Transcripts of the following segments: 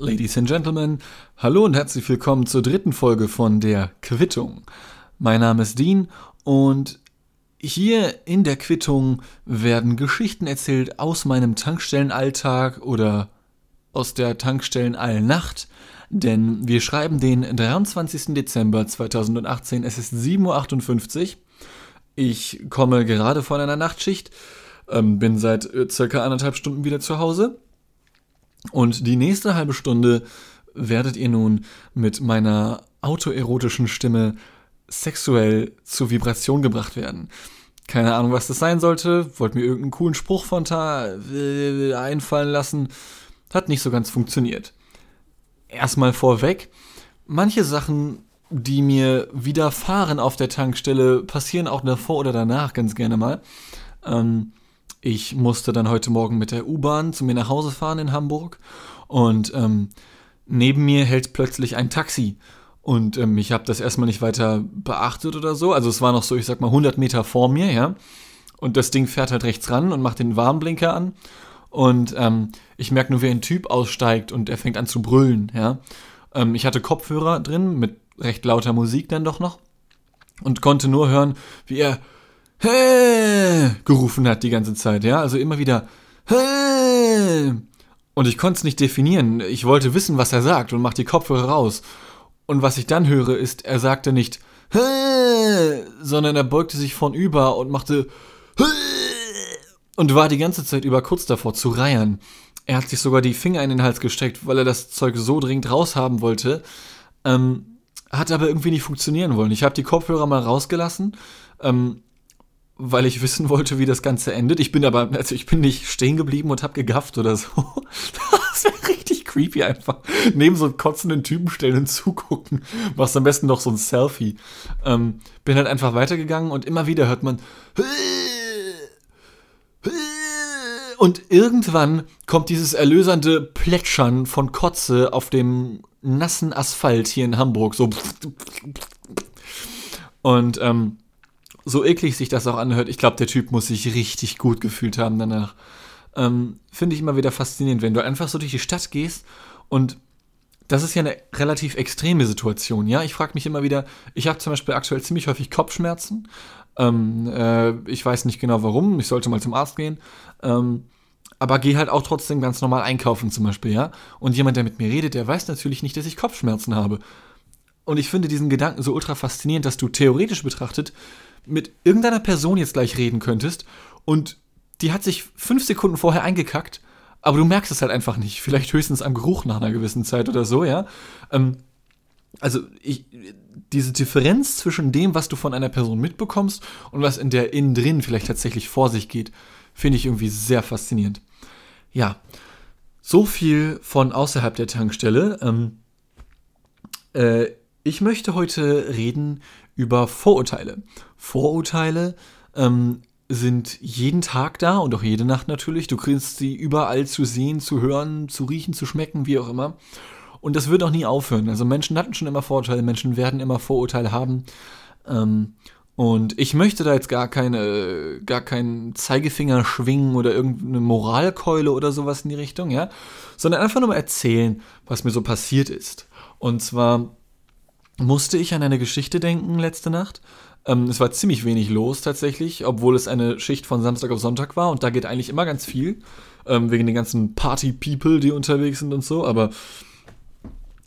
Ladies and Gentlemen, hallo und herzlich willkommen zur dritten Folge von der Quittung. Mein Name ist Dean und hier in der Quittung werden Geschichten erzählt aus meinem Tankstellenalltag oder aus der Tankstellenallnacht, denn wir schreiben den 23. Dezember 2018, es ist 7.58 Uhr. Ich komme gerade von einer Nachtschicht, ähm, bin seit äh, circa anderthalb Stunden wieder zu Hause und die nächste halbe Stunde werdet ihr nun mit meiner autoerotischen Stimme sexuell zur Vibration gebracht werden. Keine Ahnung, was das sein sollte. Wollte mir irgendeinen coolen Spruch von da äh, einfallen lassen. Hat nicht so ganz funktioniert. Erstmal vorweg, manche Sachen, die mir widerfahren auf der Tankstelle, passieren auch davor oder danach ganz gerne mal. Ähm, ich musste dann heute Morgen mit der U-Bahn zu mir nach Hause fahren in Hamburg und ähm, neben mir hält plötzlich ein Taxi. Und ähm, ich habe das erstmal nicht weiter beachtet oder so. Also es war noch so, ich sag mal, 100 Meter vor mir, ja. Und das Ding fährt halt rechts ran und macht den Warnblinker an. Und ähm, ich merke nur, wie ein Typ aussteigt und er fängt an zu brüllen, ja. Ähm, ich hatte Kopfhörer drin mit recht lauter Musik dann doch noch und konnte nur hören, wie er Hä! gerufen hat die ganze Zeit, ja, also immer wieder Hä! Und ich konnte es nicht definieren. Ich wollte wissen, was er sagt und mach die Kopfhörer raus. Und was ich dann höre, ist, er sagte nicht Hä! sondern er beugte sich vornüber und machte Hä! und war die ganze Zeit über kurz davor zu reiern. Er hat sich sogar die Finger in den Hals gesteckt, weil er das Zeug so dringend raushaben wollte. Ähm, hat aber irgendwie nicht funktionieren wollen. Ich habe die Kopfhörer mal rausgelassen. Ähm, weil ich wissen wollte, wie das Ganze endet. Ich bin aber, also ich bin nicht stehen geblieben und hab gegafft oder so. Das wäre richtig creepy einfach. Neben so kotzenden Typen stellen und zugucken. Machst am besten noch so ein Selfie. Ähm, bin halt einfach weitergegangen und immer wieder hört man und irgendwann kommt dieses erlösernde Plätschern von Kotze auf dem nassen Asphalt hier in Hamburg. So. Und ähm, so eklig sich das auch anhört, ich glaube, der Typ muss sich richtig gut gefühlt haben danach. Ähm, Finde ich immer wieder faszinierend, wenn du einfach so durch die Stadt gehst und das ist ja eine relativ extreme Situation, ja. Ich frage mich immer wieder, ich habe zum Beispiel aktuell ziemlich häufig Kopfschmerzen. Ähm, äh, ich weiß nicht genau warum, ich sollte mal zum Arzt gehen. Ähm, aber gehe halt auch trotzdem ganz normal einkaufen zum Beispiel, ja. Und jemand, der mit mir redet, der weiß natürlich nicht, dass ich Kopfschmerzen habe. Und ich finde diesen Gedanken so ultra faszinierend, dass du theoretisch betrachtet mit irgendeiner Person jetzt gleich reden könntest und die hat sich fünf Sekunden vorher eingekackt, aber du merkst es halt einfach nicht. Vielleicht höchstens am Geruch nach einer gewissen Zeit oder so, ja. Ähm, also ich, diese Differenz zwischen dem, was du von einer Person mitbekommst und was in der innen drin vielleicht tatsächlich vor sich geht, finde ich irgendwie sehr faszinierend. Ja, so viel von außerhalb der Tankstelle. Ähm, äh, ich möchte heute reden über Vorurteile. Vorurteile ähm, sind jeden Tag da und auch jede Nacht natürlich. Du kriegst sie überall zu sehen, zu hören, zu riechen, zu schmecken, wie auch immer. Und das wird auch nie aufhören. Also Menschen hatten schon immer Vorurteile, Menschen werden immer Vorurteile haben. Ähm, und ich möchte da jetzt gar keine, gar keinen Zeigefinger schwingen oder irgendeine Moralkeule oder sowas in die Richtung, ja. Sondern einfach nur mal erzählen, was mir so passiert ist. Und zwar musste ich an eine Geschichte denken letzte Nacht. Ähm, es war ziemlich wenig los tatsächlich, obwohl es eine Schicht von Samstag auf Sonntag war und da geht eigentlich immer ganz viel, ähm, wegen den ganzen Party-People, die unterwegs sind und so, aber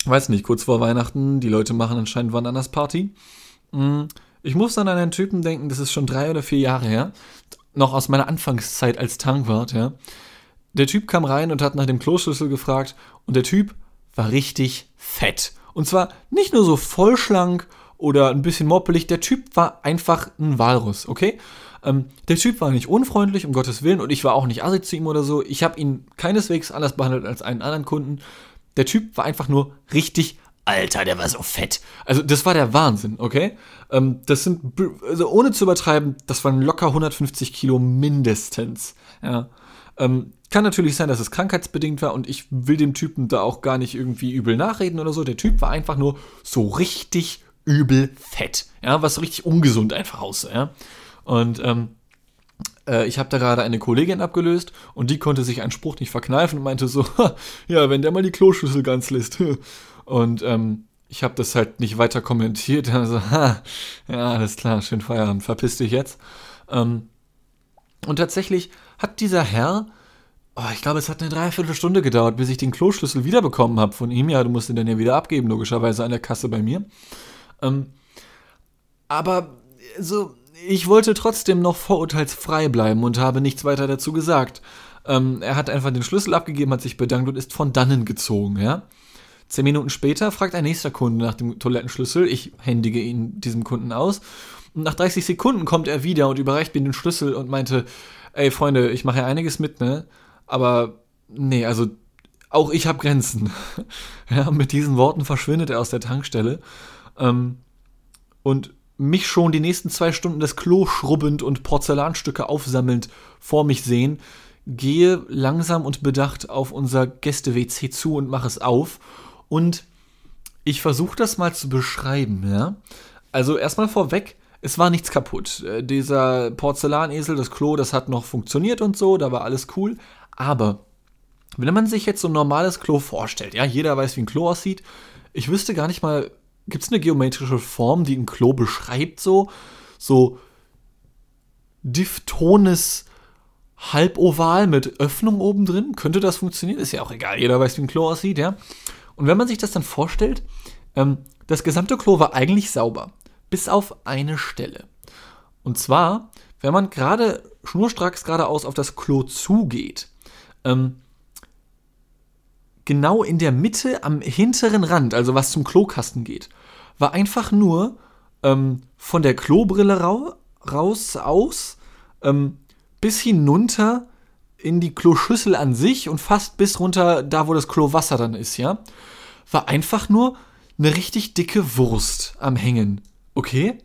weiß nicht, kurz vor Weihnachten, die Leute machen anscheinend wann anders Party. Mhm. Ich muss dann an einen Typen denken, das ist schon drei oder vier Jahre her, noch aus meiner Anfangszeit als Tankwart, ja. Der Typ kam rein und hat nach dem Kloschlüssel gefragt und der Typ war richtig fett. Und zwar nicht nur so vollschlank oder ein bisschen moppelig, der Typ war einfach ein Walrus, okay? Ähm, der Typ war nicht unfreundlich, um Gottes Willen, und ich war auch nicht assi zu ihm oder so. Ich habe ihn keineswegs anders behandelt als einen anderen Kunden. Der Typ war einfach nur richtig Alter, der war so fett. Also, das war der Wahnsinn, okay? Ähm, das sind, also ohne zu übertreiben, das waren locker 150 Kilo mindestens. Ja. Ähm, kann natürlich sein, dass es krankheitsbedingt war und ich will dem Typen da auch gar nicht irgendwie übel nachreden oder so. Der Typ war einfach nur so richtig übel fett. Ja, was richtig ungesund einfach aussah. Ja? Und ähm, äh, ich habe da gerade eine Kollegin abgelöst und die konnte sich einen Spruch nicht verkneifen und meinte so, ja, wenn der mal die Kloschüssel ganz lässt. Und ähm, ich habe das halt nicht weiter kommentiert. Also, ha, ja, alles klar, schön Feierabend, verpiss dich jetzt. Ähm, und tatsächlich hat dieser Herr, oh, ich glaube, es hat eine Dreiviertelstunde gedauert, bis ich den Kloschlüssel wiederbekommen habe von ihm. Ja, du musst ihn dann ja wieder abgeben, logischerweise an der Kasse bei mir. Ähm, aber so, ich wollte trotzdem noch vorurteilsfrei bleiben und habe nichts weiter dazu gesagt. Ähm, er hat einfach den Schlüssel abgegeben, hat sich bedankt und ist von dannen gezogen, ja. Zehn Minuten später fragt ein nächster Kunde nach dem Toilettenschlüssel. Ich händige ihn diesem Kunden aus. Und nach 30 Sekunden kommt er wieder und überreicht mir den Schlüssel und meinte, ey Freunde, ich mache ja einiges mit, ne? Aber nee, also auch ich habe Grenzen. ja, mit diesen Worten verschwindet er aus der Tankstelle. Ähm, und mich schon die nächsten zwei Stunden das Klo schrubbend und Porzellanstücke aufsammelnd vor mich sehen, gehe langsam und bedacht auf unser Gäste-WC zu und mache es auf. Und ich versuche das mal zu beschreiben, ja. Also erstmal vorweg, es war nichts kaputt. Äh, dieser Porzellanesel, das Klo, das hat noch funktioniert und so, da war alles cool. Aber wenn man sich jetzt so ein normales Klo vorstellt, ja, jeder weiß, wie ein Klo aussieht, ich wüsste gar nicht mal, gibt es eine geometrische Form, die ein Klo beschreibt, so, so diphtones Halboval mit Öffnung oben drin? Könnte das funktionieren? Ist ja auch egal, jeder weiß, wie ein Klo aussieht, ja. Und wenn man sich das dann vorstellt, ähm, das gesamte Klo war eigentlich sauber, bis auf eine Stelle. Und zwar, wenn man gerade schnurstracks geradeaus auf das Klo zugeht, ähm, genau in der Mitte am hinteren Rand, also was zum Klokasten geht, war einfach nur ähm, von der Klobrille ra raus aus ähm, bis hinunter in die Kloschüssel an sich und fast bis runter da, wo das Klowasser dann ist, ja, war einfach nur eine richtig dicke Wurst am Hängen. Okay?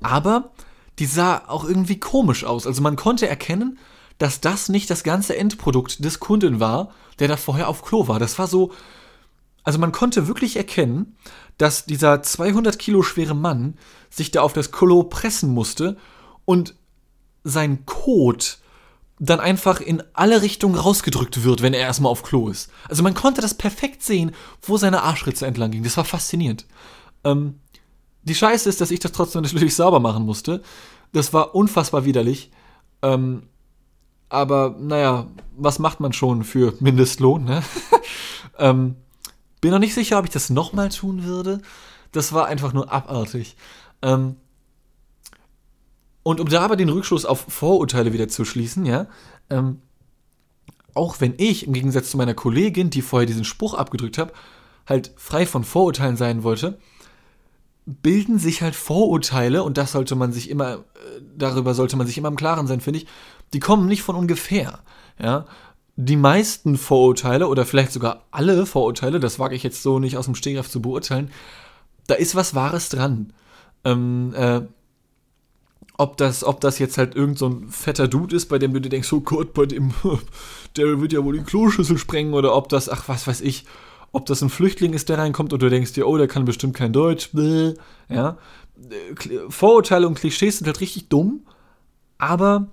Aber die sah auch irgendwie komisch aus. Also man konnte erkennen, dass das nicht das ganze Endprodukt des Kunden war, der da vorher auf Klo war. Das war so, also man konnte wirklich erkennen, dass dieser 200 Kilo schwere Mann sich da auf das Klo pressen musste und sein Kot dann einfach in alle Richtungen rausgedrückt wird, wenn er erstmal auf Klo ist. Also man konnte das perfekt sehen, wo seine Arschritze entlang ging. Das war faszinierend. Ähm, die Scheiße ist, dass ich das trotzdem natürlich sauber machen musste. Das war unfassbar widerlich. Ähm, aber naja, was macht man schon für Mindestlohn? Ne? ähm, bin noch nicht sicher, ob ich das nochmal tun würde. Das war einfach nur abartig. Ähm, und um da aber den Rückschluss auf Vorurteile wieder zu schließen, ja, ähm, auch wenn ich im Gegensatz zu meiner Kollegin, die vorher diesen Spruch abgedrückt hat, halt frei von Vorurteilen sein wollte, bilden sich halt Vorurteile und das sollte man sich immer, äh, darüber sollte man sich immer im Klaren sein, finde ich, die kommen nicht von ungefähr. Ja? Die meisten Vorurteile oder vielleicht sogar alle Vorurteile, das wage ich jetzt so nicht aus dem Stegreif zu beurteilen, da ist was Wahres dran. Ähm, äh, ob das, ob das jetzt halt irgend so ein fetter Dude ist, bei dem du dir denkst, oh Gott, bei dem, der wird ja wohl die Kloschüssel sprengen, oder ob das, ach, was weiß ich, ob das ein Flüchtling ist, der reinkommt, und du denkst dir, oh, der kann bestimmt kein Deutsch, bläh, ja. Vorurteile und Klischees sind halt richtig dumm, aber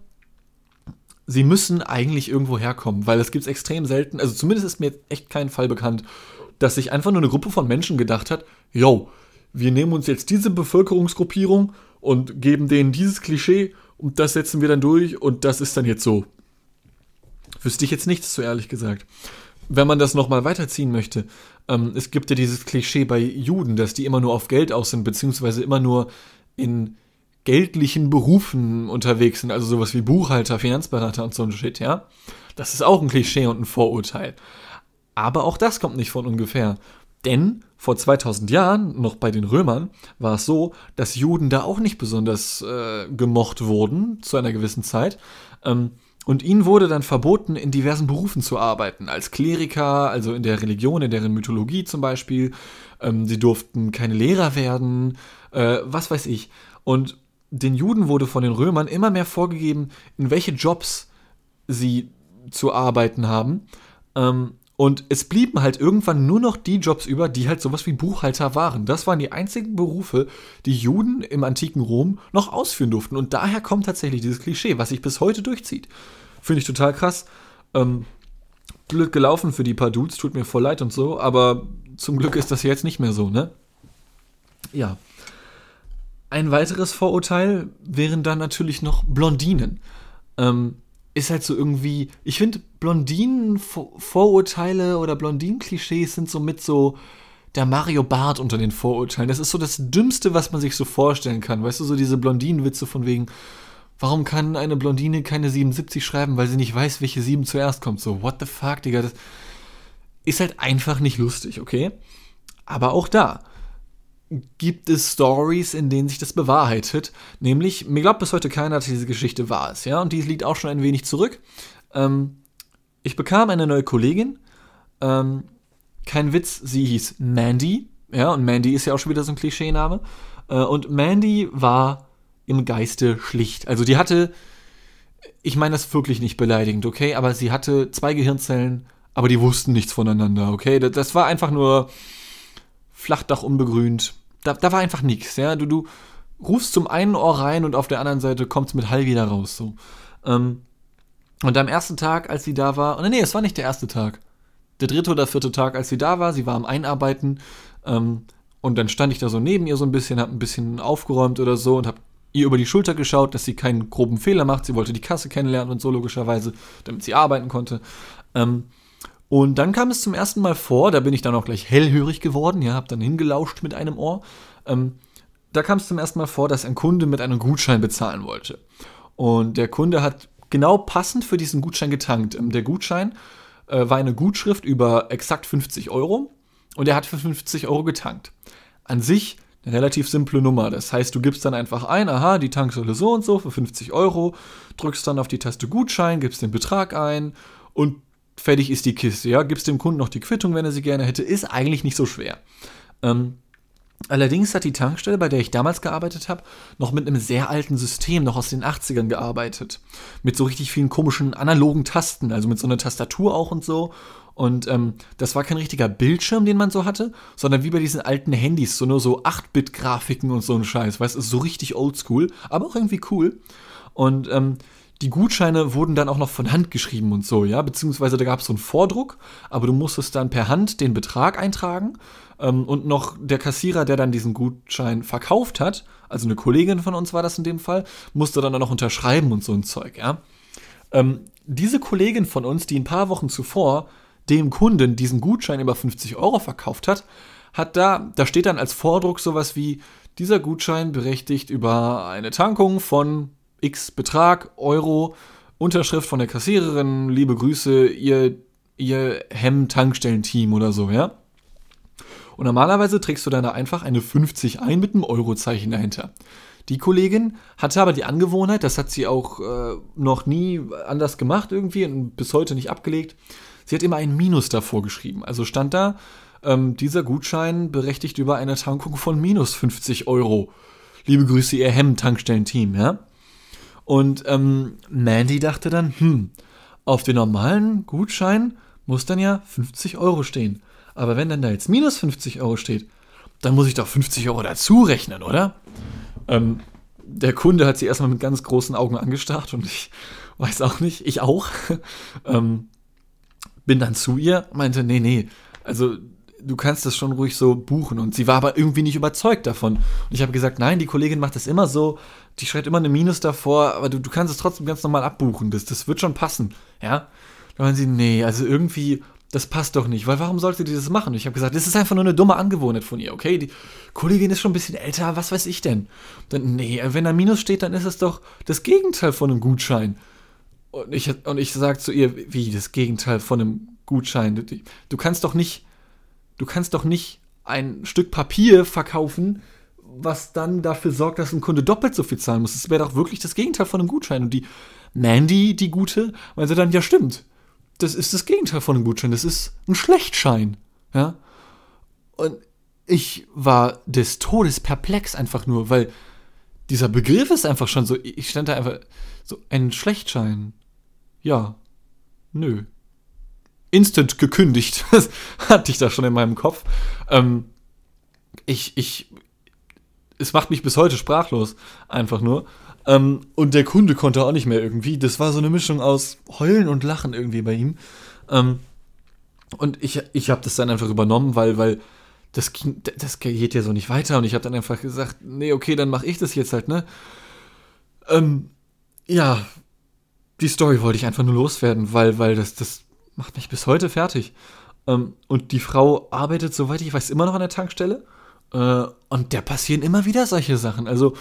sie müssen eigentlich irgendwo herkommen, weil es gibt es extrem selten, also zumindest ist mir echt kein Fall bekannt, dass sich einfach nur eine Gruppe von Menschen gedacht hat, yo, wir nehmen uns jetzt diese Bevölkerungsgruppierung und geben denen dieses Klischee und das setzen wir dann durch und das ist dann jetzt so. Wüsste ich jetzt nichts zu ehrlich gesagt. Wenn man das nochmal weiterziehen möchte, ähm, es gibt ja dieses Klischee bei Juden, dass die immer nur auf Geld aus sind, beziehungsweise immer nur in geldlichen Berufen unterwegs sind, also sowas wie Buchhalter, Finanzberater und so ein Shit, ja. Das ist auch ein Klischee und ein Vorurteil. Aber auch das kommt nicht von ungefähr. Denn vor 2000 Jahren, noch bei den Römern, war es so, dass Juden da auch nicht besonders äh, gemocht wurden zu einer gewissen Zeit. Ähm, und ihnen wurde dann verboten, in diversen Berufen zu arbeiten. Als Kleriker, also in der Religion, in deren Mythologie zum Beispiel. Ähm, sie durften keine Lehrer werden, äh, was weiß ich. Und den Juden wurde von den Römern immer mehr vorgegeben, in welche Jobs sie zu arbeiten haben. Ähm, Und es blieben halt irgendwann nur noch die Jobs über, die halt sowas wie Buchhalter waren. Das waren die einzigen Berufe, die Juden im antiken Rom noch ausführen durften. Und daher kommt tatsächlich dieses Klischee, was sich bis heute durchzieht. Finde ich total krass. Ähm, blöd gelaufen für die paar Dudes, tut mir voll leid und so, aber zum Glück ist das jetzt nicht mehr so, ne? Ja. Ein weiteres Vorurteil wären dann natürlich noch Blondinen. Ähm, ist halt so irgendwie, ich finde Blondinen-Vorurteile oder Blondinen-Klischees sind so mit so der Mario Bart unter den Vorurteilen. Das ist so das Dümmste, was man sich so vorstellen kann. Weißt du, so diese Blondinen-Witze von wegen, warum kann eine Blondine keine 77 schreiben, weil sie nicht weiß, welche 7 zuerst kommt? So, what the fuck, Digga, das ist halt einfach nicht lustig, okay? Aber auch da, gibt es Stories, in denen sich das bewahrheitet. Nämlich, mir glaubt bis heute keiner, dass diese Geschichte wahr ist, ja, und die liegt auch schon ein wenig zurück. Ähm, ich bekam eine neue Kollegin, ähm, kein Witz, sie hieß Mandy, ja, und Mandy ist ja auch schon wieder so ein Klischeename. Äh, und Mandy war im Geiste schlicht. Also die hatte, ich meine das wirklich nicht beleidigend, okay, aber sie hatte zwei Gehirnzellen, aber die wussten nichts voneinander, okay. Das, das war einfach nur Flachdach unbegrünt. Da, da war einfach nichts, ja. Du, du rufst zum einen Ohr rein und auf der anderen Seite kommt es mit Hall wieder raus, so. Ähm, und am ersten Tag, als sie da war, und nee, es war nicht der erste Tag. Der dritte oder vierte Tag, als sie da war, sie war am Einarbeiten, ähm, und dann stand ich da so neben ihr so ein bisschen, hab ein bisschen aufgeräumt oder so und hab ihr über die Schulter geschaut, dass sie keinen groben Fehler macht. Sie wollte die Kasse kennenlernen und so logischerweise, damit sie arbeiten konnte. Ähm, und dann kam es zum ersten Mal vor, da bin ich dann auch gleich hellhörig geworden, ja, hab dann hingelauscht mit einem Ohr. Ähm, da kam es zum ersten Mal vor, dass ein Kunde mit einem Gutschein bezahlen wollte. Und der Kunde hat genau passend für diesen Gutschein getankt. Ähm, der Gutschein äh, war eine Gutschrift über exakt 50 Euro und er hat für 50 Euro getankt. An sich eine relativ simple Nummer. Das heißt, du gibst dann einfach ein, aha, die Tanksäule so und so für 50 Euro, drückst dann auf die Taste Gutschein, gibst den Betrag ein und fertig ist die Kiste, ja, gibst dem Kunden noch die Quittung, wenn er sie gerne hätte, ist eigentlich nicht so schwer. Ähm, allerdings hat die Tankstelle, bei der ich damals gearbeitet habe, noch mit einem sehr alten System, noch aus den 80ern gearbeitet. Mit so richtig vielen komischen analogen Tasten, also mit so einer Tastatur auch und so. Und ähm, das war kein richtiger Bildschirm, den man so hatte, sondern wie bei diesen alten Handys, so nur so 8-Bit-Grafiken und so ein Scheiß, weißt du, so richtig oldschool, aber auch irgendwie cool. Und ähm, die Gutscheine wurden dann auch noch von Hand geschrieben und so, ja, beziehungsweise da gab es so einen Vordruck, aber du musstest dann per Hand den Betrag eintragen ähm, und noch der Kassierer, der dann diesen Gutschein verkauft hat, also eine Kollegin von uns war das in dem Fall, musste dann auch noch unterschreiben und so ein Zeug, ja. Ähm, diese Kollegin von uns, die ein paar Wochen zuvor dem Kunden diesen Gutschein über 50 Euro verkauft hat, hat da, da steht dann als Vordruck sowas wie, dieser Gutschein berechtigt über eine Tankung von X Betrag, Euro, Unterschrift von der Kassiererin, liebe Grüße, ihr, ihr Hemm-Tankstellenteam oder so, ja? Und normalerweise trägst du dann da einfach eine 50 ein mit einem Eurozeichen dahinter. Die Kollegin hatte aber die Angewohnheit, das hat sie auch äh, noch nie anders gemacht irgendwie und bis heute nicht abgelegt. Sie hat immer ein Minus davor geschrieben. Also stand da, ähm, dieser Gutschein berechtigt über eine Tankung von minus 50 Euro. Liebe Grüße, ihr Hemm-Tankstellenteam, ja? Und ähm, Mandy dachte dann, hm, auf den normalen Gutschein muss dann ja 50 Euro stehen. Aber wenn dann da jetzt minus 50 Euro steht, dann muss ich doch 50 Euro dazu rechnen, oder? Ähm, der Kunde hat sie erstmal mit ganz großen Augen angestarrt und ich weiß auch nicht, ich auch. ähm, bin dann zu ihr, meinte, nee, nee, also du kannst das schon ruhig so buchen. Und sie war aber irgendwie nicht überzeugt davon. Und ich habe gesagt, nein, die Kollegin macht das immer so, die schreibt immer eine Minus davor, aber du, du kannst es trotzdem ganz normal abbuchen. Das, das wird schon passen. Ja. Da meinen sie, nee, also irgendwie, das passt doch nicht, weil warum sollte die das machen? Und ich habe gesagt, das ist einfach nur eine dumme Angewohnheit von ihr, okay? Die Kollegin ist schon ein bisschen älter, was weiß ich denn? Dann, nee, wenn da Minus steht, dann ist es doch das Gegenteil von einem Gutschein. Und ich, und ich sage zu ihr, wie das Gegenteil von einem Gutschein? Du, du kannst doch nicht du kannst doch nicht ein Stück Papier verkaufen, was dann dafür sorgt, dass ein Kunde doppelt so viel zahlen muss. Das wäre doch wirklich das Gegenteil von einem Gutschein. Und die Mandy, die Gute, meinte dann, ja stimmt, das ist das Gegenteil von einem Gutschein. Das ist ein Schlechtschein. Ja? Und ich war des Todes perplex einfach nur, weil dieser Begriff ist einfach schon so, ich stand da einfach so, ein Schlechtschein. Ja. Nö. Instant gekündigt. Das hatte ich da schon in meinem Kopf. Ähm, ich, ich, es macht mich bis heute sprachlos, einfach nur. Ähm, und der Kunde konnte auch nicht mehr irgendwie. Das war so eine Mischung aus Heulen und Lachen irgendwie bei ihm. Ähm, und ich, ich habe das dann einfach übernommen, weil, weil das, ging, das geht ja so nicht weiter. Und ich habe dann einfach gesagt, nee, okay, dann mache ich das jetzt halt, ne? Ähm, ja, die Story wollte ich einfach nur loswerden, weil, weil das, das macht mich bis heute fertig. Ähm, und die Frau arbeitet, soweit ich weiß, immer noch an der Tankstelle. Äh, und der passieren immer wieder solche Sachen. Also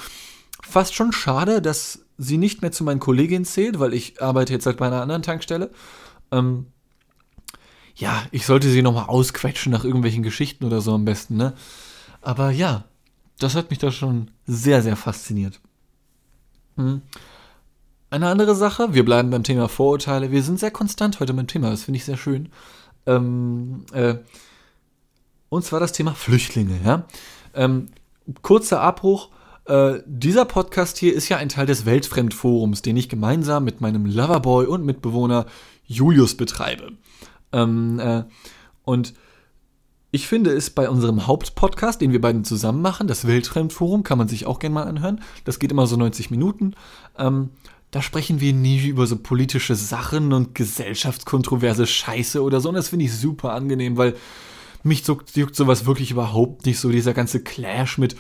fast schon schade, dass sie nicht mehr zu meinen Kolleginnen zählt, weil ich arbeite jetzt halt bei einer anderen Tankstelle. Ähm, ja, ich sollte sie nochmal ausquetschen nach irgendwelchen Geschichten oder so am besten, ne? Aber ja, das hat mich da schon sehr, sehr fasziniert. Hm. Eine andere Sache, wir bleiben beim Thema Vorurteile. Wir sind sehr konstant heute beim Thema, das finde ich sehr schön. Ähm, äh, und zwar das Thema Flüchtlinge, ja. Ähm, kurzer Abbruch. Äh, dieser Podcast hier ist ja ein Teil des Weltfremdforums, den ich gemeinsam mit meinem Loverboy und Mitbewohner Julius betreibe. Ähm, äh, und ich finde es bei unserem Hauptpodcast, den wir beiden zusammen machen, das Weltfremdforum, kann man sich auch gerne mal anhören. Das geht immer so 90 Minuten. Ähm, da sprechen wir nie über so politische Sachen und gesellschaftskontroverse Scheiße oder so. Und das finde ich super angenehm, weil mich juckt sowas wirklich überhaupt nicht so. Dieser ganze Clash mit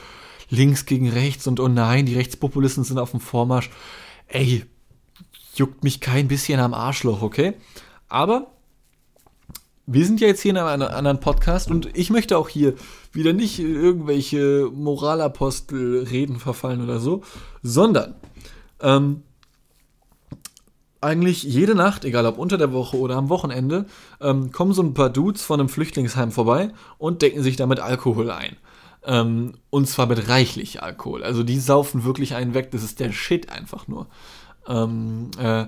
links gegen rechts und oh nein, die Rechtspopulisten sind auf dem Vormarsch. Ey, juckt mich kein bisschen am Arschloch, okay? Aber wir sind ja jetzt hier in einem anderen Podcast und ich möchte auch hier wieder nicht irgendwelche Moralapostel-Reden verfallen oder so, sondern ähm, eigentlich jede Nacht, egal ob unter der Woche oder am Wochenende, ähm, kommen so ein paar Dudes von einem Flüchtlingsheim vorbei und decken sich damit Alkohol ein. Ähm, und zwar mit reichlich Alkohol. Also die saufen wirklich einen weg, das ist der Shit einfach nur. Ähm, äh,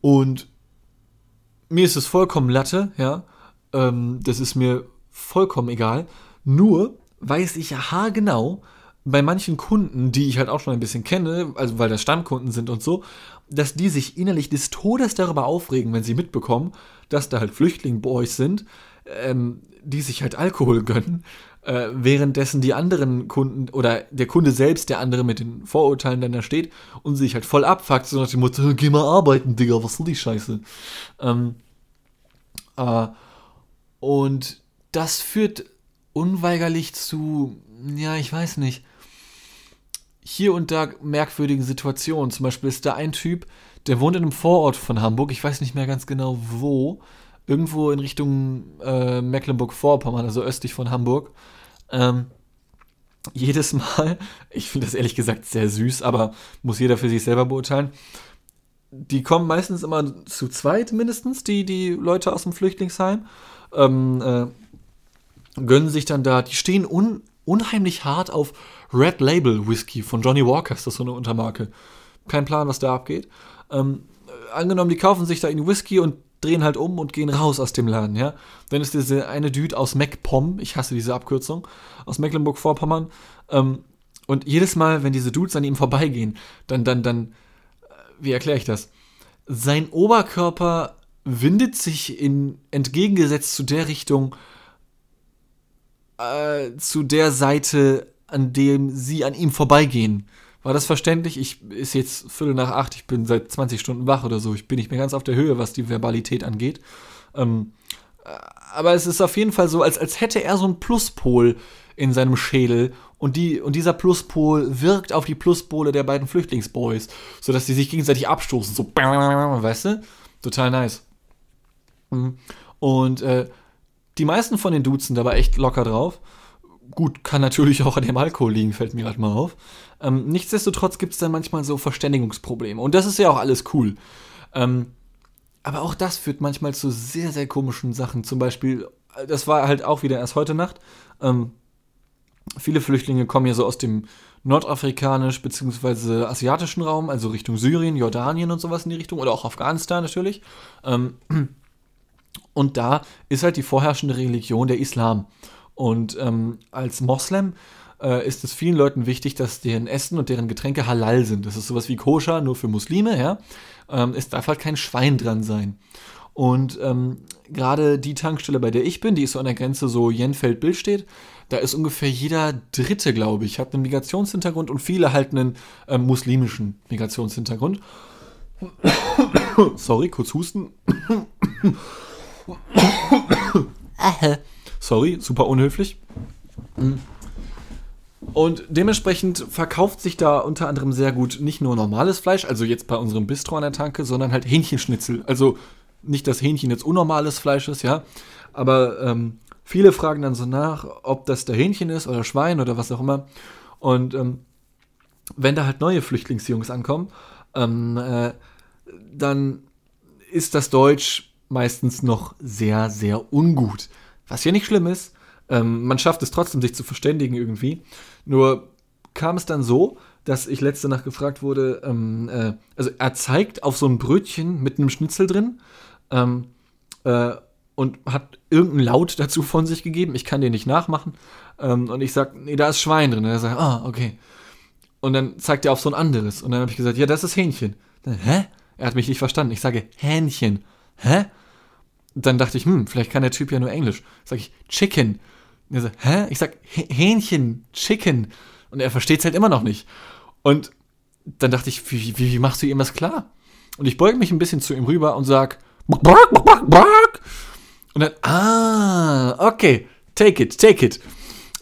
und mir ist es vollkommen Latte, ja. Ähm, das ist mir vollkommen egal. Nur weiß ich haargenau, bei manchen Kunden, die ich halt auch schon ein bisschen kenne, also weil das Stammkunden sind und so, dass die sich innerlich des Todes darüber aufregen, wenn sie mitbekommen, dass da halt Flüchtling-Boys sind, ähm, die sich halt Alkohol gönnen, äh, währenddessen die anderen Kunden oder der Kunde selbst, der andere mit den Vorurteilen dann da steht und sich halt voll abfuckt, so nach dem Motto, geh mal arbeiten, Digga, was soll die Scheiße? Ähm, äh, und das führt unweigerlich zu, ja, ich weiß nicht, hier und da merkwürdigen Situationen. Zum Beispiel ist da ein Typ, der wohnt in einem Vorort von Hamburg, ich weiß nicht mehr ganz genau wo, irgendwo in Richtung äh, Mecklenburg-Vorpommern, also östlich von Hamburg. Ähm, jedes Mal, ich finde das ehrlich gesagt sehr süß, aber muss jeder für sich selber beurteilen. Die kommen meistens immer zu zweit mindestens, die, die Leute aus dem Flüchtlingsheim. Ähm, äh, gönnen sich dann da, die stehen un, unheimlich hart auf Red Label Whisky von Johnny Walker, ist das so eine Untermarke. Kein Plan, was da abgeht. Ähm, angenommen, die kaufen sich da einen Whisky und drehen halt um und gehen raus aus dem Laden, ja. Dann ist diese eine Dude aus MacPom, ich hasse diese Abkürzung, aus Mecklenburg-Vorpommern, ähm, und jedes Mal, wenn diese Dudes an ihm vorbeigehen, dann, dann, dann, äh, wie erkläre ich das? Sein Oberkörper windet sich in entgegengesetzt zu der Richtung, äh, zu der Seite, an dem sie an ihm vorbeigehen. War das verständlich? Ich ist jetzt Viertel nach acht, ich bin seit 20 Stunden wach oder so. Ich bin nicht mehr ganz auf der Höhe, was die Verbalität angeht. Ähm, äh, aber es ist auf jeden Fall so, als, als hätte er so einen Pluspol in seinem Schädel und, die, und dieser Pluspol wirkt auf die Pluspole der beiden Flüchtlingsboys, sodass sie sich gegenseitig abstoßen. So, weißt du? Total nice. Mhm. Und äh, die meisten von den Dudes sind dabei echt locker drauf. Gut, kann natürlich auch an dem Alkohol liegen, fällt mir halt mal auf. Ähm, nichtsdestotrotz gibt es dann manchmal so Verständigungsprobleme. Und das ist ja auch alles cool. Ähm, aber auch das führt manchmal zu sehr, sehr komischen Sachen. Zum Beispiel, äh, das war halt auch wieder erst heute Nacht. Ähm, viele Flüchtlinge kommen ja so aus dem nordafrikanisch- bzw. asiatischen Raum, also Richtung Syrien, Jordanien und sowas in die Richtung, oder auch Afghanistan natürlich. Ähm, und da ist halt die vorherrschende Religion der Islam. Und ähm, als Moslem äh, ist es vielen Leuten wichtig, dass deren Essen und deren Getränke halal sind. Das ist sowas wie koscher, nur für Muslime, ja. Ähm, es darf halt kein Schwein dran sein. Und ähm, gerade die Tankstelle, bei der ich bin, die ist so an der Grenze, so Jenfeld-Bild steht, da ist ungefähr jeder Dritte, glaube ich, hat einen Migrationshintergrund und viele halt einen äh, muslimischen Migrationshintergrund. Sorry, kurz husten. Sorry, super unhöflich. Und dementsprechend verkauft sich da unter anderem sehr gut nicht nur normales Fleisch, also jetzt bei unserem Bistro an der Tanke, sondern halt Hähnchenschnitzel. Also nicht, dass Hähnchen jetzt unnormales Fleisch ist, ja, aber ähm, viele fragen dann so nach, ob das der Hähnchen ist oder Schwein oder was auch immer. Und ähm, wenn da halt neue Flüchtlingsjungs ankommen, ähm, äh, dann ist das Deutsch meistens noch sehr, sehr ungut. Was ja nicht schlimm ist. Ähm, man schafft es trotzdem, sich zu verständigen irgendwie. Nur kam es dann so, dass ich letzte Nacht gefragt wurde, ähm, äh, also er zeigt auf so ein Brötchen mit einem Schnitzel drin ähm, äh, und hat irgendeinen Laut dazu von sich gegeben. Ich kann den nicht nachmachen. Ähm, und ich sag, nee, da ist Schwein drin. Und er sagt, ah, okay. Und dann zeigt er auf so ein anderes. Und dann habe ich gesagt, ja, das ist Hähnchen. Dann, Hä? Er hat mich nicht verstanden. Ich sage Hähnchen. Hä? Dann dachte ich, hm, vielleicht kann der Typ ja nur Englisch. Sag ich Chicken. Und er sagt, hä? Ich sag Hähnchen, Chicken. Und er versteht es halt immer noch nicht. Und dann dachte ich, wie, wie, wie machst du ihm das klar? Und ich beuge mich ein bisschen zu ihm rüber und sag, und dann, ah, okay, take it, take it.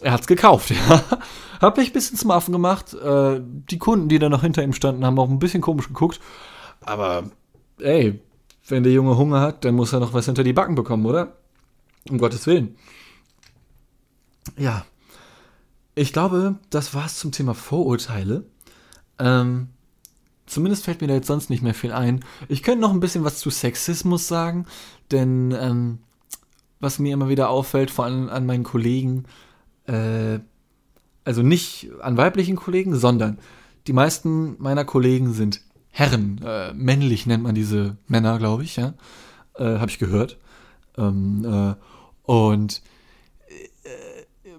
Er hat's gekauft, ja. Hab mich ein bisschen zum Affen gemacht. Äh, die Kunden, die da noch hinter ihm standen, haben auch ein bisschen komisch geguckt. Aber, ey, wenn der Junge Hunger hat, dann muss er noch was hinter die Backen bekommen, oder? Um Gottes Willen. Ja. Ich glaube, das war's zum Thema Vorurteile. Ähm, zumindest fällt mir da jetzt sonst nicht mehr viel ein. Ich könnte noch ein bisschen was zu Sexismus sagen, denn ähm, was mir immer wieder auffällt, vor allem an meinen Kollegen, äh, also nicht an weiblichen Kollegen, sondern die meisten meiner Kollegen sind Herren, äh, männlich nennt man diese Männer, glaube ich, ja, äh, habe ich gehört. Ähm, äh, und äh,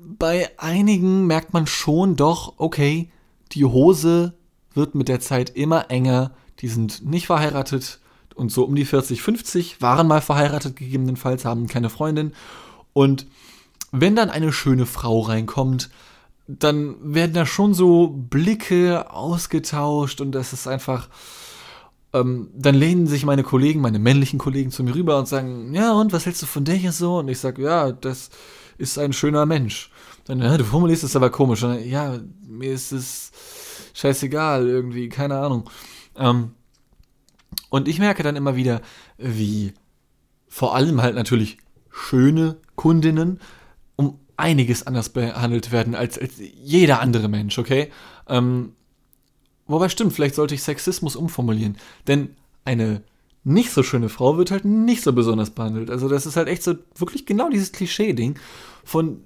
bei einigen merkt man schon doch, okay, die Hose wird mit der Zeit immer enger, die sind nicht verheiratet und so um die 40, 50, waren mal verheiratet gegebenenfalls, haben keine Freundin. Und wenn dann eine schöne Frau reinkommt, dann werden da schon so Blicke ausgetauscht und das ist einfach. Ähm, dann lehnen sich meine Kollegen, meine männlichen Kollegen zu mir rüber und sagen, ja, und was hältst du von der hier so? Und ich sage, ja, das ist ein schöner Mensch. Dann, ja, du formulierst es aber komisch. Und, ja, mir ist es scheißegal, irgendwie, keine Ahnung. Ähm, und ich merke dann immer wieder, wie vor allem halt natürlich schöne Kundinnen einiges anders behandelt werden als, als jeder andere Mensch, okay? Ähm, wobei stimmt, vielleicht sollte ich Sexismus umformulieren. Denn eine nicht so schöne Frau wird halt nicht so besonders behandelt. Also das ist halt echt so wirklich genau dieses Klischee-Ding von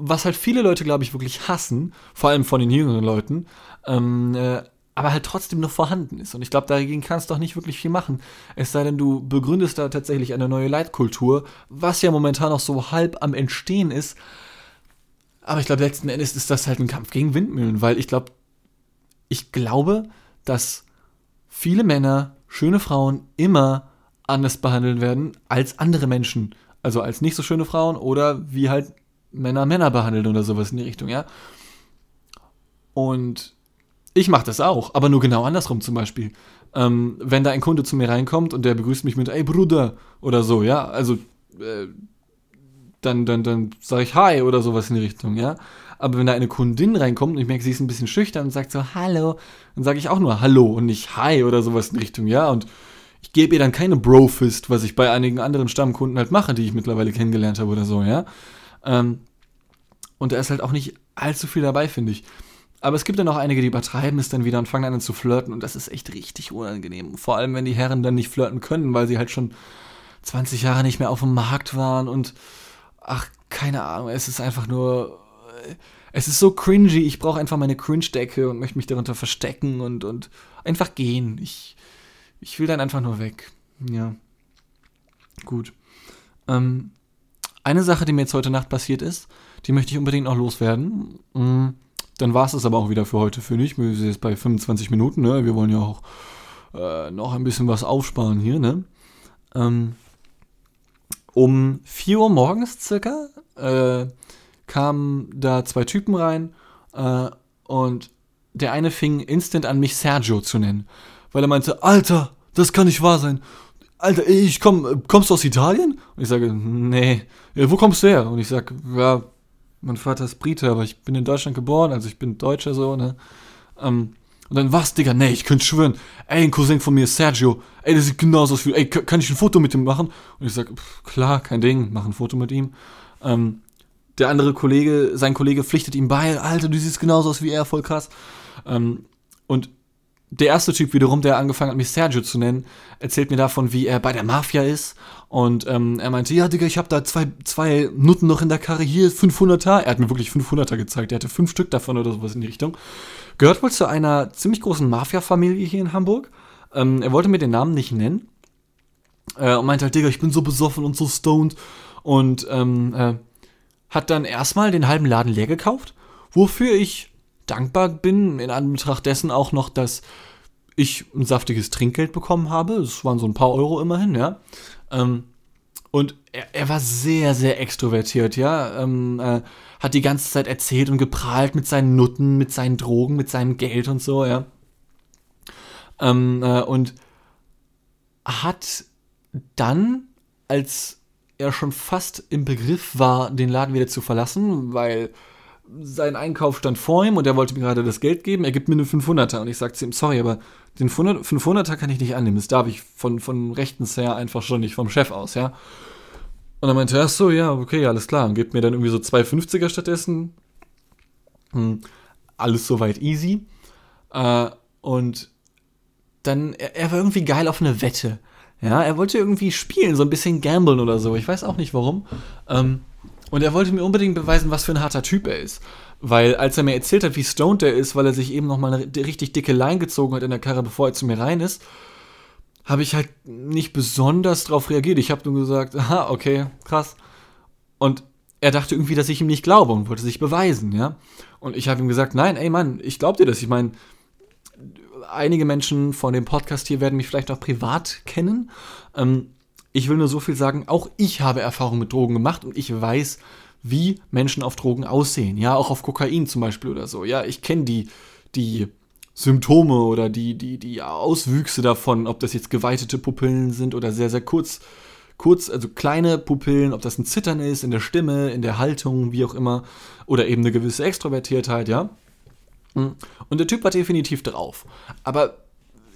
was halt viele Leute, glaube ich, wirklich hassen, vor allem von den jüngeren Leuten, ähm, äh, aber halt trotzdem noch vorhanden ist. Und ich glaube, dagegen kannst du auch nicht wirklich viel machen. Es sei denn, du begründest da tatsächlich eine neue Leitkultur, was ja momentan noch so halb am Entstehen ist. Aber ich glaube, letzten Endes ist das halt ein Kampf gegen Windmühlen, weil ich glaube, ich glaube, dass viele Männer, schöne Frauen immer anders behandeln werden als andere Menschen. Also als nicht so schöne Frauen oder wie halt Männer Männer behandeln oder sowas in die Richtung, ja. Und ich mache das auch, aber nur genau andersrum zum Beispiel. Ähm, wenn da ein Kunde zu mir reinkommt und der begrüßt mich mit, ey Bruder oder so, ja, also äh, dann, dann, dann sage ich Hi oder sowas in die Richtung, ja. Aber wenn da eine Kundin reinkommt und ich merke, sie ist ein bisschen schüchtern und sagt so Hallo, dann sage ich auch nur Hallo und nicht Hi oder sowas in die Richtung, ja. Und ich gebe ihr dann keine Brofist, was ich bei einigen anderen Stammkunden halt mache, die ich mittlerweile kennengelernt habe oder so, ja. Ähm, und da ist halt auch nicht allzu viel dabei, finde ich. Aber es gibt dann auch einige, die übertreiben es dann wieder und fangen an zu flirten und das ist echt richtig unangenehm. Vor allem, wenn die Herren dann nicht flirten können, weil sie halt schon 20 Jahre nicht mehr auf dem Markt waren und ach, keine Ahnung, es ist einfach nur. Es ist so cringy, ich brauche einfach meine Cringe-Decke und möchte mich darunter verstecken und, und einfach gehen. Ich, ich will dann einfach nur weg. Ja. Gut. Ähm, eine Sache, die mir jetzt heute Nacht passiert ist, die möchte ich unbedingt noch loswerden. Mhm. Dann war es das aber auch wieder für heute, für mich. Wir sind jetzt bei 25 Minuten, ne? Wir wollen ja auch äh, noch ein bisschen was aufsparen hier, ne? Ähm, um 4 Uhr morgens circa äh, kamen da zwei Typen rein äh, und der eine fing instant an, mich Sergio zu nennen, weil er meinte, Alter, das kann nicht wahr sein. Alter, ich komm, kommst du aus Italien? Und ich sage, nee. Ja, wo kommst du her? Und ich sage, ja, mein Vater ist Brite, aber ich bin in Deutschland geboren, also ich bin Deutscher so, ne? Ähm, und dann, was, Digga? Nee, ich könnte schwören. Ey, ein Cousin von mir Sergio. Ey, der sieht genauso aus wie. Ey, kann ich ein Foto mit ihm machen? Und ich sage, klar, kein Ding, mach ein Foto mit ihm. Ähm, der andere Kollege, sein Kollege pflichtet ihm bei, Alter, du siehst genauso aus wie er, voll krass. Ähm, und der erste Typ wiederum, der angefangen hat, mich Sergio zu nennen, erzählt mir davon, wie er bei der Mafia ist. Und ähm, er meinte, ja, Digga, ich habe da zwei, zwei Nutten noch in der Karre, hier 500er. Er hat mir wirklich 500er gezeigt, er hatte fünf Stück davon oder sowas in die Richtung. Gehört wohl zu einer ziemlich großen Mafia-Familie hier in Hamburg. Ähm, er wollte mir den Namen nicht nennen. Äh, und meinte halt, Digga, ich bin so besoffen und so stoned. Und ähm, äh, hat dann erstmal den halben Laden leer gekauft, wofür ich dankbar bin, in Anbetracht dessen auch noch, dass ich ein saftiges Trinkgeld bekommen habe. Es waren so ein paar Euro immerhin, ja. Ähm, und er, er, war sehr, sehr extrovertiert, ja. Ähm, äh, hat die ganze Zeit erzählt und geprahlt mit seinen Nutten, mit seinen Drogen, mit seinem Geld und so, ja. Ähm, äh, und hat dann, als er schon fast im Begriff war, den Laden wieder zu verlassen, weil sein Einkauf stand vor ihm und er wollte mir gerade das Geld geben. Er gibt mir eine 500er und ich sage zu ihm, sorry, aber den 500er kann ich nicht annehmen. Das darf ich von, von rechtens her einfach schon nicht vom Chef aus, ja. Und dann meinte er, ach so, ja, okay, alles klar. Und gibt mir dann irgendwie so 250er stattdessen. Hm, alles soweit easy. Äh, und dann, er, er war irgendwie geil auf eine Wette. Ja, er wollte irgendwie spielen, so ein bisschen gamblen oder so. Ich weiß auch nicht warum. Ähm, und er wollte mir unbedingt beweisen, was für ein harter Typ er ist. Weil als er mir erzählt hat, wie stoned er ist, weil er sich eben nochmal eine richtig dicke Line gezogen hat in der Karre, bevor er zu mir rein ist, habe ich halt nicht besonders drauf reagiert. Ich habe nur gesagt, aha, okay, krass. Und er dachte irgendwie, dass ich ihm nicht glaube und wollte sich beweisen, ja. Und ich habe ihm gesagt, nein, ey Mann, ich glaube dir das. Ich meine, einige Menschen von dem Podcast hier werden mich vielleicht auch privat kennen. Ähm, ich will nur so viel sagen, auch ich habe Erfahrung mit Drogen gemacht und ich weiß, wie Menschen auf Drogen aussehen. Ja, auch auf Kokain zum Beispiel oder so. Ja, ich kenne die, die Symptome oder die, die, die Auswüchse davon, ob das jetzt geweitete Pupillen sind oder sehr, sehr kurz, kurz, also kleine Pupillen, ob das ein Zittern ist in der Stimme, in der Haltung, wie auch immer, oder eben eine gewisse Extrovertiertheit, ja. Und der Typ war definitiv drauf. Aber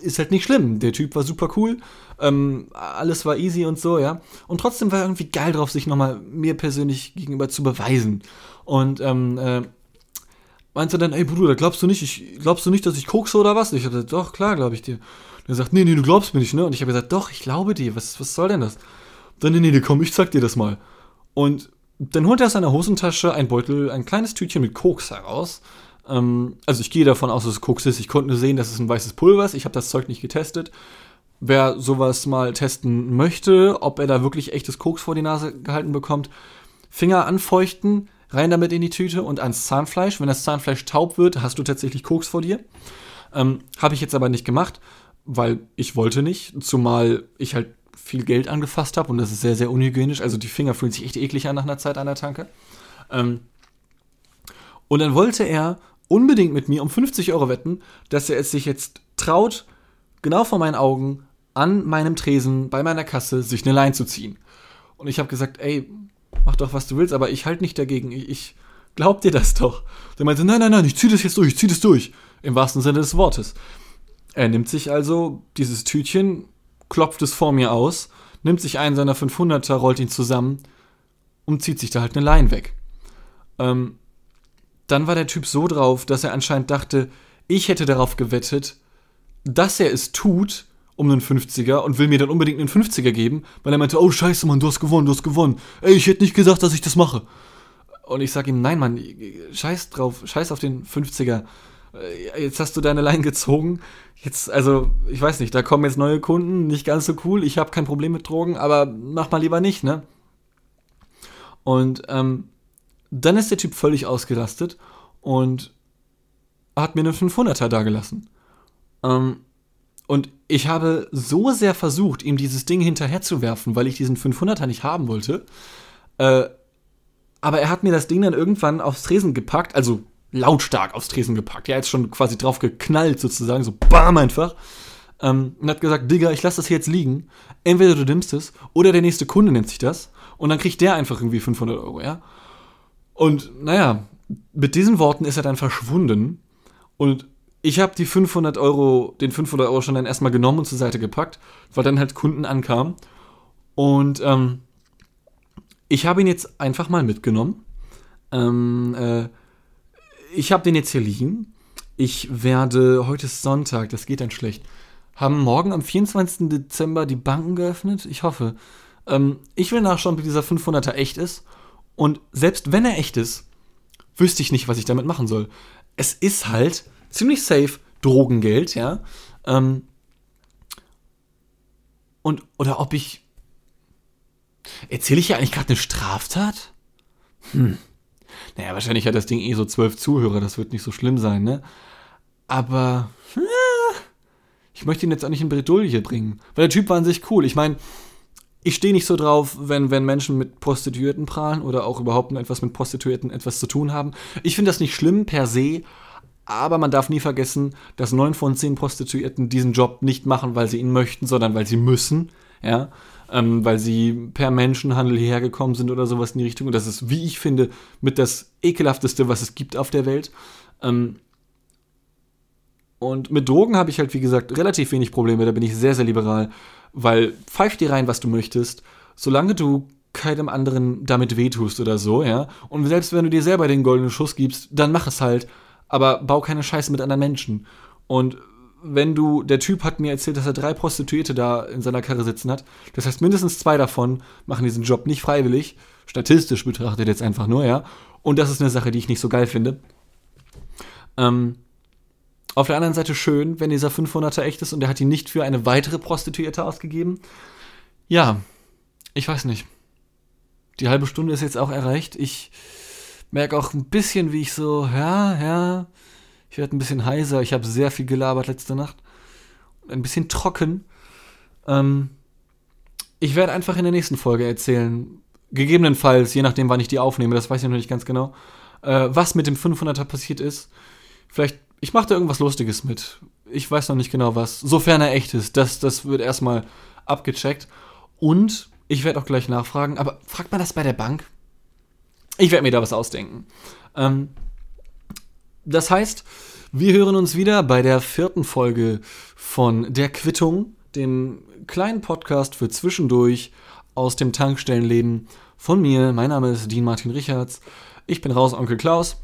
ist halt nicht schlimm. Der Typ war super cool. Ähm, alles war easy und so, ja. Und trotzdem war er irgendwie geil drauf, sich nochmal mir persönlich gegenüber zu beweisen. Und ähm, äh, meinte dann, ey Bruder, glaubst du nicht, ich, glaubst du nicht, dass ich kokse oder was? Ich hatte, doch, klar, glaube ich dir. Und er sagt, nee, nee, du glaubst mir nicht, ne? Und ich habe gesagt, doch, ich glaube dir, was, was soll denn das? Dann, nee, nee, komm, ich zeig dir das mal. Und dann holt er aus seiner Hosentasche ein Beutel, ein kleines Tütchen mit Koks heraus ähm, also ich gehe davon aus, dass es Koks ist. Ich konnte nur sehen, dass es ein weißes Pulver ist. Ich habe das Zeug nicht getestet. Wer sowas mal testen möchte, ob er da wirklich echtes Koks vor die Nase gehalten bekommt, Finger anfeuchten, rein damit in die Tüte und ans Zahnfleisch. Wenn das Zahnfleisch taub wird, hast du tatsächlich Koks vor dir. Ähm, habe ich jetzt aber nicht gemacht, weil ich wollte nicht, zumal ich halt viel Geld angefasst habe und das ist sehr, sehr unhygienisch. Also die Finger fühlen sich echt eklig an nach einer Zeit an der Tanke. Ähm, und dann wollte er unbedingt mit mir um 50 Euro wetten, dass er es sich jetzt traut, genau vor meinen Augen an meinem Tresen bei meiner Kasse sich eine Line zu ziehen. Und ich habe gesagt, ey, mach doch, was du willst, aber ich halte nicht dagegen. Ich, ich glaub dir das doch. Der meinte, nein, nein, nein, ich zieh das jetzt durch, ich zieh das durch. Im wahrsten Sinne des Wortes. Er nimmt sich also dieses Tütchen, klopft es vor mir aus, nimmt sich einen seiner 500er, rollt ihn zusammen und zieht sich da halt eine Line weg. Ähm, dann war der Typ so drauf, dass er anscheinend dachte, ich hätte darauf gewettet, dass er es tut um einen 50er und will mir dann unbedingt einen 50er geben, weil er meinte, oh scheiße, Mann, du hast gewonnen, du hast gewonnen. Ey, ich hätte nicht gesagt, dass ich das mache. Und ich sag ihm, nein, Mann, scheiß drauf, scheiß auf den 50er. Äh, jetzt hast du deine Line gezogen. Jetzt, also, ich weiß nicht, da kommen jetzt neue Kunden, nicht ganz so cool. Ich habe kein Problem mit Drogen, aber mach mal lieber nicht, ne? Und ähm, dann ist der Typ völlig ausgerastet und hat mir einen 500er dagelassen. Ähm, und ich habe so sehr versucht, ihm dieses Ding hinterherzuwerfen, weil ich diesen 500er nicht haben wollte. Äh, aber er hat mir das Ding dann irgendwann aufs Tresen gepackt, also lautstark aufs Tresen gepackt. Er hat schon quasi drauf geknallt sozusagen, so bam einfach. Ähm, und hat gesagt, Digga, ich lasse das hier jetzt liegen. Entweder du nimmst es oder der nächste Kunde nimmt sich das. Und dann kriegt der einfach irgendwie 500 Euro, ja. Und naja, mit diesen Worten ist er dann verschwunden. Und ich habe die 500 Euro, den 500 Euro schon dann erstmal genommen und zur Seite gepackt, weil dann halt Kunden ankamen. Und ähm, ich habe ihn jetzt einfach mal mitgenommen. Ähm, äh, ich habe den jetzt hier liegen. Ich werde, heute ist Sonntag, das geht dann schlecht. Haben morgen am 24. Dezember die Banken geöffnet? Ich hoffe. Ähm, ich will nachschauen, wie dieser 500er echt ist. Und selbst wenn er echt ist, wüsste ich nicht, was ich damit machen soll. Es ist halt ziemlich safe Drogengeld, ja. Ähm, und, oder ob ich. Erzähle ich ja eigentlich gerade eine Straftat? Hm. Naja, wahrscheinlich hat das Ding eh so zwölf Zuhörer, das wird nicht so schlimm sein, ne? Aber. Äh, ich möchte ihn jetzt auch nicht in Bredouille bringen. Weil der Typ war an sich cool. Ich meine, ich stehe nicht so drauf, wenn, wenn Menschen mit Prostituierten prahlen oder auch überhaupt etwas mit Prostituierten etwas zu tun haben. Ich finde das nicht schlimm per se, aber man darf nie vergessen, dass neun von zehn Prostituierten diesen Job nicht machen, weil sie ihn möchten, sondern weil sie müssen. Ja, ähm, weil sie per Menschenhandel hierher gekommen sind oder sowas in die Richtung. Und das ist, wie ich finde, mit das ekelhafteste, was es gibt auf der Welt. Ähm, und mit Drogen habe ich halt, wie gesagt, relativ wenig Probleme. Da bin ich sehr, sehr liberal weil pfeif dir rein, was du möchtest, solange du keinem anderen damit wehtust oder so, ja. Und selbst wenn du dir selber den goldenen Schuss gibst, dann mach es halt. Aber bau keine Scheiße mit anderen Menschen. Und wenn du, der Typ hat mir erzählt, dass er drei Prostituierte da in seiner Karre sitzen hat. Das heißt, mindestens zwei davon machen diesen Job nicht freiwillig. Statistisch betrachtet jetzt einfach nur, ja. Und das ist eine Sache, die ich nicht so geil finde. Ähm, auf der anderen Seite schön, wenn dieser 500er echt ist und er hat ihn nicht für eine weitere Prostituierte ausgegeben. Ja, ich weiß nicht. Die halbe Stunde ist jetzt auch erreicht. Ich merke auch ein bisschen, wie ich so, ja, ja, ich werde ein bisschen heiser. Ich habe sehr viel gelabert letzte Nacht. Ein bisschen trocken. Ähm, ich werde einfach in der nächsten Folge erzählen, gegebenenfalls, je nachdem, wann ich die aufnehme, das weiß ich noch nicht ganz genau, äh, was mit dem 500er passiert ist. Vielleicht ich mache da irgendwas Lustiges mit. Ich weiß noch nicht genau was. Sofern er echt ist. Das, das wird erstmal abgecheckt. Und ich werde auch gleich nachfragen, aber fragt man das bei der Bank? Ich werde mir da was ausdenken. Ähm, das heißt, wir hören uns wieder bei der vierten Folge von Der Quittung, dem kleinen Podcast für zwischendurch aus dem Tankstellenleben von mir. Mein Name ist Dean Martin Richards. Ich bin raus, Onkel Klaus.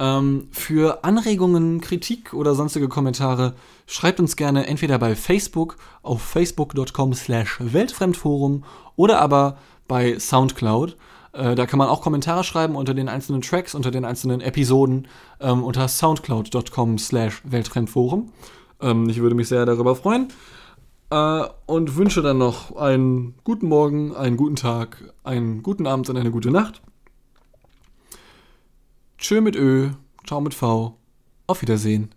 Ähm, für Anregungen, Kritik oder sonstige Kommentare schreibt uns gerne entweder bei Facebook auf facebook.com slash Weltfremdforum oder aber bei Soundcloud. Äh, da kann man auch Kommentare schreiben unter den einzelnen Tracks, unter den einzelnen Episoden ähm, unter soundcloud.com slash Weltfremdforum. Ähm, ich würde mich sehr darüber freuen. Äh, und wünsche dann noch einen guten Morgen, einen guten Tag, einen guten Abend und eine gute Nacht. Tschö mit Ö, ciao mit V, auf Wiedersehen.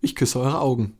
Ich küsse eure Augen.